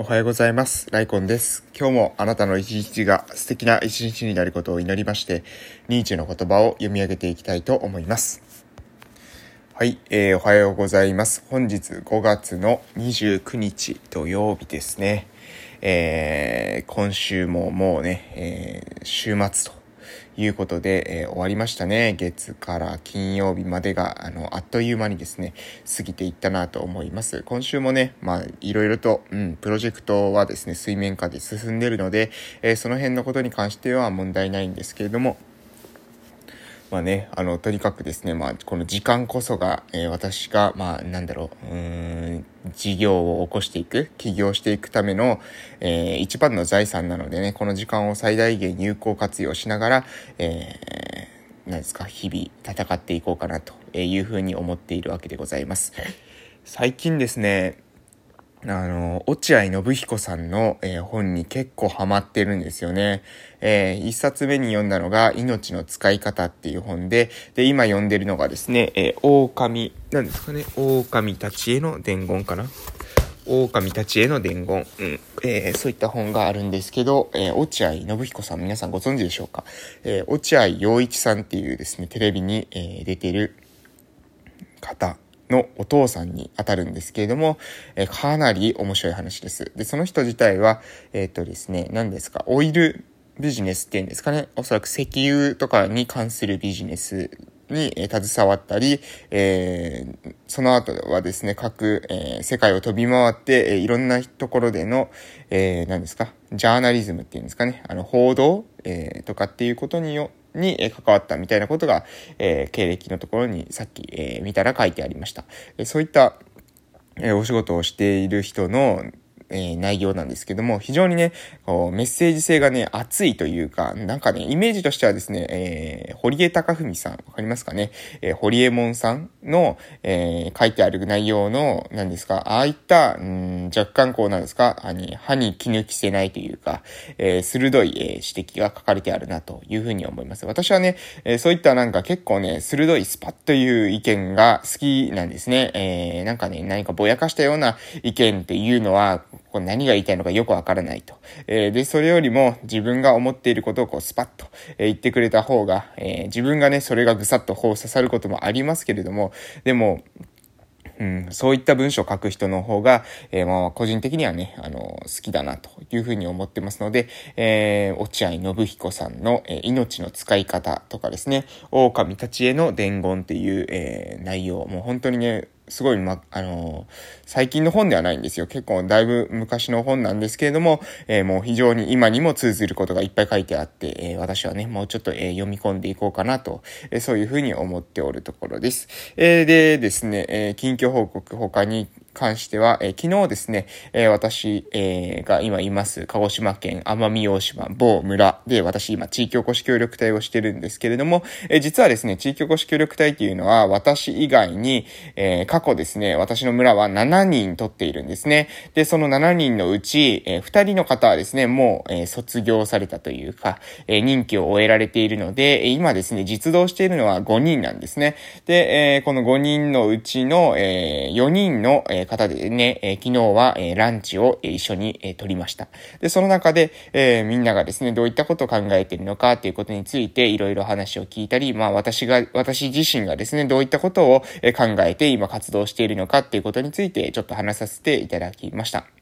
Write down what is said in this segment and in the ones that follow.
おはようございます。ライコンです。今日もあなたの一日が素敵な一日になることを祈りまして、ニーチェの言葉を読み上げていきたいと思います。はい、えー、おはようございます。本日5月の29日土曜日ですね。えー、今週ももうね、えー、週末ということで、えー、終わりましたね。月から金曜日までが、あの、あっという間にですね、過ぎていったなと思います。今週もね、まあ、いろいろと、うん、プロジェクトはですね、水面下で進んでるので、えー、その辺のことに関しては問題ないんですけれども、まあね、あの、とにかくですね、まあ、この時間こそが、えー、私が、まあ、なんだろう、うん、事業を起こしていく、起業していくための、えー、一番の財産なのでね、この時間を最大限有効活用しながら、えー、何ですか、日々戦っていこうかなというふうに思っているわけでございます。最近ですね、あの、落合信彦さんの、えー、本に結構ハマってるんですよね。えー、一冊目に読んだのが、命の使い方っていう本で、で、今読んでるのがですね、えー、狼、なんですかね、狼たちへの伝言かな？狼たちへの伝言、うん、えー、そういった本があるんですけど、えー、落合信彦さん、皆さんご存知でしょうか？えー、落合陽一さんっていうですね、テレビに、え、出てる方のお父さんに当たるんですけれども、え、かなり面白い話です。で、その人自体は、えっ、とですね、何ですか、オイルビジネスっていうんですかね、おそらく石油とかに関するビジネスに、え、携わったり、えー、その後はですね、各、えー、世界を飛び回って、えー、いろんなところでの、え、何ですか、ジャーナリズムっていうんですかね、あの、報道、え、とかっていうことによに関わったみたいなことが、えー、経歴のところにさっき、えー、見たら書いてありました。そういった、えー、お仕事をしている人の、えー、内容なんですけども、非常にね、こうメッセージ性がね、熱いというか、なんかね、イメージとしてはですね、えー、堀江貴文さん、わかりますかね、えー、堀江門さんの、えー、書いてある内容の、何ですか、ああいった、うん、若干こうなんですか、あに歯に気抜きせないというか、えー、鋭い、えー、指摘が書かれてあるなというふうに思います。私はね、えー、そういったなんか結構ね、鋭いスパッという意見が好きなんですね。えー、なんかね、何かぼやかしたような意見っていうのは、こう何が言いたいのかよくわからないと。えー、で、それよりも自分が思っていることをこうスパッと、えー、言ってくれた方が、えー、自分がね、それがぐさっとこう刺さることもありますけれども、でも、うん、そういった文章を書く人の方が、えー、まあ、個人的にはね、あの、好きだなというふうに思ってますので、えー、落合信彦さんの、えー、命の使い方とかですね、狼たちへの伝言っていう、え、内容、もう本当にね、すごい、ま、あのー、最近の本ではないんですよ。結構だいぶ昔の本なんですけれども、えー、もう非常に今にも通ずることがいっぱい書いてあって、えー、私はね、もうちょっと、え読み込んでいこうかなと、えそういうふうに思っておるところです。えでですね、え近況報告他に関しては、えー、昨日ですね、えー、私、えー、が今います、鹿児島県奄美大島某村で、私今地域おこし協力隊をしてるんですけれども、え、実はですね、地域おこし協力隊っていうのは、私以外に、え、過去ですね、私の村は7人取っているんですね。で、その7人のうち、え、2人の方はですね、もう、え、卒業されたというか、え、任期を終えられているので、今ですね、実動しているのは5人なんですね。で、え、この5人のうちの、え、4人の、ええ方でね、え、昨日は、え、ランチをえ一緒に、えー、取りました。で、その中で、え、みんながですね、どういったことを考えているのかということについていろいろ話を聞いたり、まあ私が、私自身がですね、どういったことを考えて今活動しているのかっていうことについてちょっと話させていただきました。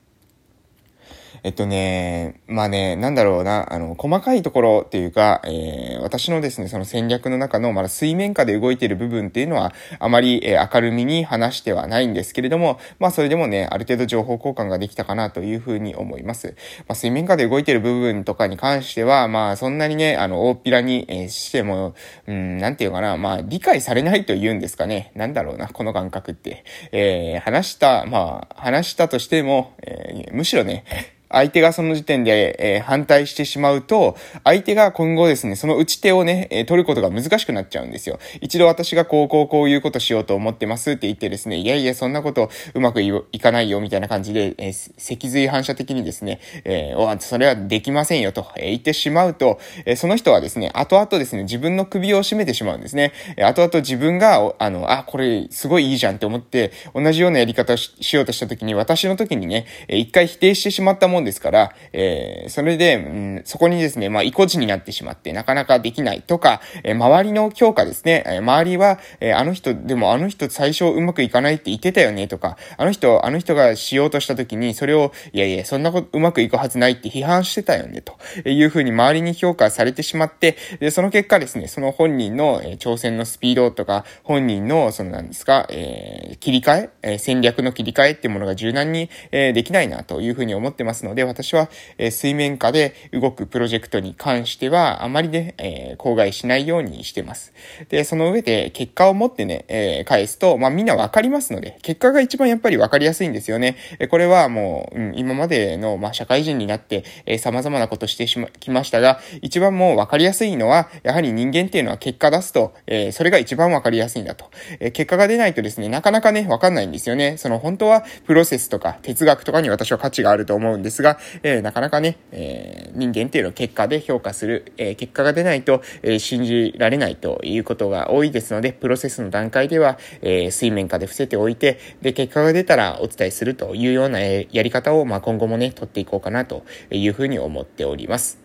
えっとね、まあね、なんだろうな、あの、細かいところっていうか、えー、私のですね、その戦略の中の、まだ水面下で動いている部分っていうのは、あまり、えー、明るみに話してはないんですけれども、まあ、それでもね、ある程度情報交換ができたかなというふうに思います。まあ、水面下で動いている部分とかに関しては、まあ、そんなにね、あの、大っぴらに、えー、しても、うん、なんていうかな、まあ、理解されないと言うんですかね。なんだろうな、この感覚って。えー、話した、まあ、話したとしても、えー、むしろね、相手がその時点で、え、反対してしまうと、相手が今後ですね、その打ち手をね、え、取ることが難しくなっちゃうんですよ。一度私がこうこうこういうことしようと思ってますって言ってですね、いやいや、そんなことうまくいかないよみたいな感じで、えー、脊髄反射的にですね、えー、それはできませんよと、え言ってしまうと、えその人はですね、後々ですね、自分の首を絞めてしまうんですね。え後々自分が、あの、あ、これすごいいいじゃんって思って、同じようなやり方をしようとした時に、私の時にね、え一回否定してしまったものんですから、えー、それで、うん、そこにですね、まあ、意固地になってしまって、なかなかできないとか、えー、周りの評価ですね、えー、周りは、え、あの人、でもあの人最初うまくいかないって言ってたよね、とか、あの人、あの人がしようとした時に、それを、いやいや、そんなことうまくいくはずないって批判してたよね、というふうに周りに評価されてしまって、で、その結果ですね、その本人の、え、挑戦のスピードとか、本人の、そのなんですか、え、切り替え、え、戦略の切り替えっていうものが柔軟に、え、できないなというふうに思ってますので、で私は、え水面下で動くプロジェクトに関しては、あまりね、えー、口外しないようにしてます。で、その上で結果を持ってね、え、返すと、まあみんなわかりますので、結果が一番やっぱりわかりやすいんですよね。えこれはもう、うん、今までの、まあ社会人になって、えー、様々なことしてしま、きましたが、一番もうわかりやすいのは、やはり人間っていうのは結果出すと、え、それが一番わかりやすいんだと。え、結果が出ないとですね、なかなかね、わかんないんですよね。その本当はプロセスとか哲学とかに私は価値があると思うんですが、えー、なかなかね、えー、人間っていうのを結果で評価する、えー、結果が出ないと、えー、信じられないということが多いですので、プロセスの段階では、えー、水面下で伏せておいて、で、結果が出たらお伝えするというような、えー、やり方を、まあ、今後もね、取っていこうかなというふうに思っております。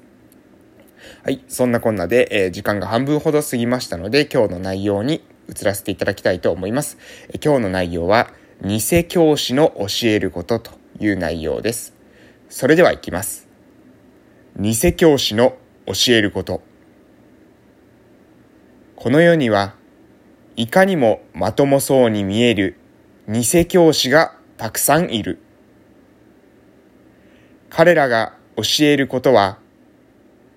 はい。そんなこんなで、えー、時間が半分ほど過ぎましたので、今日の内容に移らせていただきたいと思います。えー、今日の内容は、偽教師の教えることという内容です。それでは行きます。偽教師の教えること。この世には、いかにもまともそうに見える偽教師がたくさんいる。彼らが教えることは、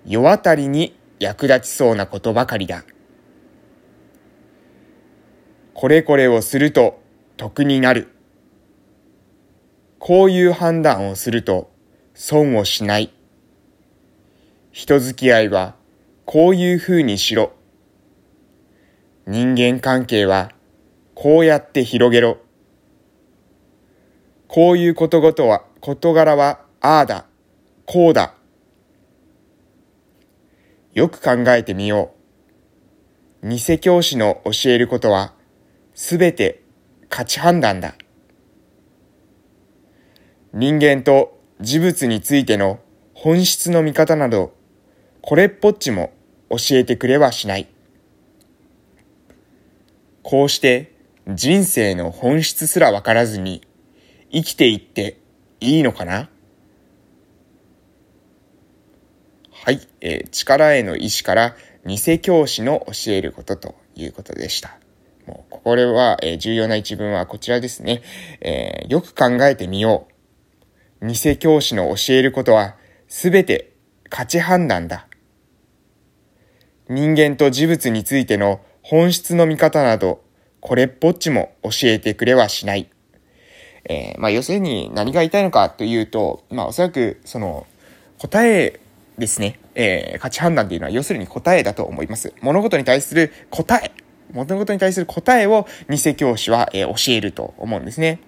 世渡りに役立ちそうなことばかりだ。これこれをすると得になる。こういう判断をすると損をしない。人付き合いはこういう風にしろ。人間関係はこうやって広げろ。こういうことごとは、事柄はああだ、こうだ。よく考えてみよう。偽教師の教えることはすべて価値判断だ。人間と事物についての本質の見方など、これっぽっちも教えてくれはしない。こうして人生の本質すらわからずに生きていっていいのかな？はい、えー、力への意志から偽教師の教えることということでした。もうこれは、えー、重要な一文はこちらですね、えー、よく考えてみよう。偽教師の教えることはすべて価値判断だ。人間と事物についての本質の見方など、これっぽっちも教えてくれはしない。えー、まあ、要するに何が言いたいのかというと、まあ、おそらく、その、答えですね、えー、価値判断っていうのは要するに答えだと思います。物事に対する答え、物事に対する答えを偽教師は、えー、教えると思うんですね。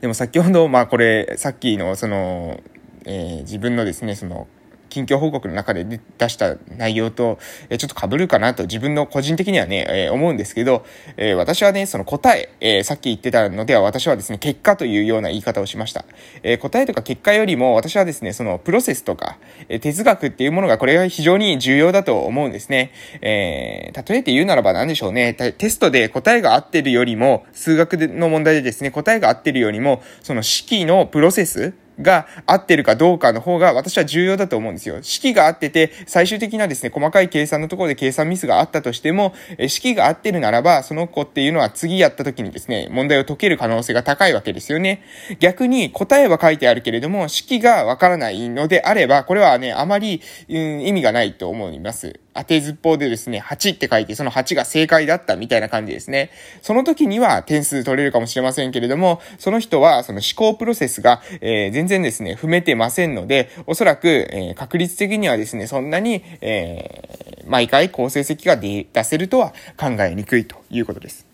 でも先ほど、まあこれ、さっきのその、えー、自分のですね、その、近況報告の中で出した内容と、えちょっと被るかなと自分の個人的にはね、え思うんですけど、え私はね、その答え、えさっき言ってたのでは私はですね、結果というような言い方をしました。え答えとか結果よりも私はですね、そのプロセスとか、え哲学っていうものがこれが非常に重要だと思うんですね。えー、例えて言うならば何でしょうね、テストで答えが合ってるよりも、数学の問題でですね、答えが合ってるよりも、その式のプロセス、が合ってるかどうかの方が私は重要だと思うんですよ。式が合ってて、最終的なですね、細かい計算のところで計算ミスがあったとしても、式が合ってるならば、その子っていうのは次やった時にですね、問題を解ける可能性が高いわけですよね。逆に答えは書いてあるけれども、式がわからないのであれば、これはね、あまり、うん、意味がないと思います。当てずっぽうでですね、8って書いて、その8が正解だったみたいな感じですね。その時には点数取れるかもしれませんけれども、その人はその思考プロセスが、えー、全然ですね、踏めてませんので、おそらく、えー、確率的にはですね、そんなに、えー、毎回好成績が出せるとは考えにくいということです。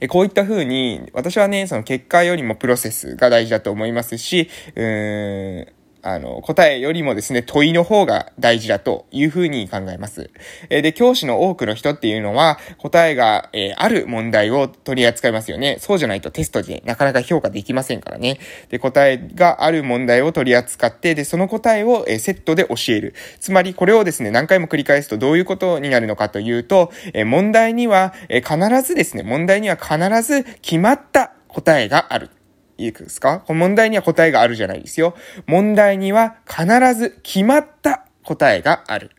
えこういった風に、私はね、その結果よりもプロセスが大事だと思いますし、うーん、あの、答えよりもですね、問いの方が大事だというふうに考えます。えで、教師の多くの人っていうのは、答えが、え、ある問題を取り扱いますよね。そうじゃないとテストでなかなか評価できませんからね。で、答えがある問題を取り扱って、で、その答えを、え、セットで教える。つまり、これをですね、何回も繰り返すとどういうことになるのかというと、え、問題には、え必ずですね、問題には必ず決まった答えがある。いいですか？この問題には答えがあるじゃないですよ。問題には必ず決まった答えがある。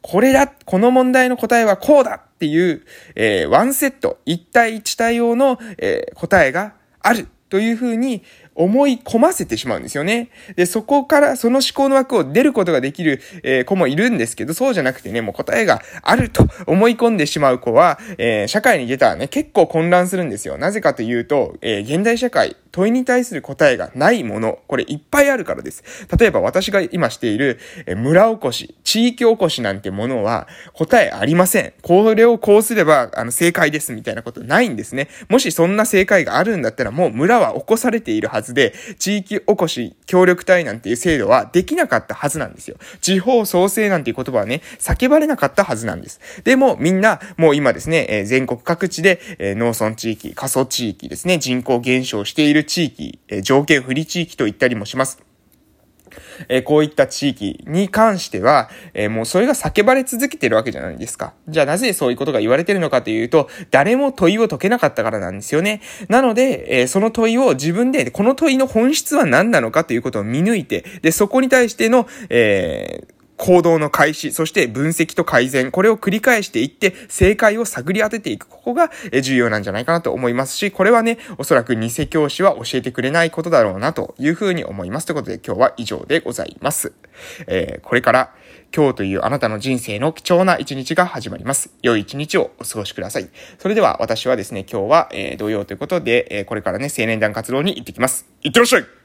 これだこの問題の答えはこうだっていう、えー、ワンセット、一対一対応の、えー、答えがあるというふうに、思い込ませてしまうんですよね。で、そこからその思考の枠を出ることができる、えー、子もいるんですけど、そうじゃなくてね、もう答えがあると思い込んでしまう子は、えー、社会に出たらね、結構混乱するんですよ。なぜかというと、えー、現代社会、問いに対する答えがないもの、これいっぱいあるからです。例えば私が今している、村おこし、地域おこしなんてものは答えありません。これをこうすれば、あの、正解ですみたいなことないんですね。もしそんな正解があるんだったらもう村は起こされているはずで、地域おこし協力隊なんていう制度はできなかったはずなんですよ。地方創生なんていう言葉はね、叫ばれなかったはずなんです。でもみんな、もう今ですね、全国各地で、農村地域、過疎地域ですね、人口減少している地域、え、条件不利地域と言ったりもします。え、こういった地域に関しては、え、もうそれが叫ばれ続けてるわけじゃないですか。じゃあなぜそういうことが言われてるのかというと、誰も問いを解けなかったからなんですよね。なので、え、その問いを自分で、この問いの本質は何なのかということを見抜いて、で、そこに対しての、えー、行動の開始、そして分析と改善、これを繰り返していって、正解を探り当てていく。ここが重要なんじゃないかなと思いますし、これはね、おそらく偽教師は教えてくれないことだろうなというふうに思います。ということで今日は以上でございます。えー、これから今日というあなたの人生の貴重な一日が始まります。良い一日をお過ごしください。それでは私はですね、今日は、えー、土曜ということで、えー、これからね、青年団活動に行ってきます。いってらっしゃい